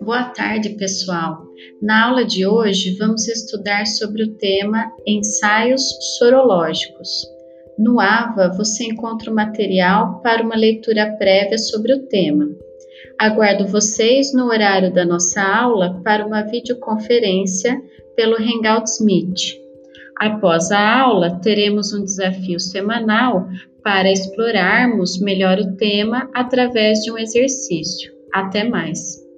Boa tarde, pessoal. Na aula de hoje, vamos estudar sobre o tema ensaios sorológicos. No AVA, você encontra o material para uma leitura prévia sobre o tema. Aguardo vocês no horário da nossa aula para uma videoconferência pelo Hangouts Meet. Após a aula, teremos um desafio semanal para explorarmos melhor o tema através de um exercício. Até mais!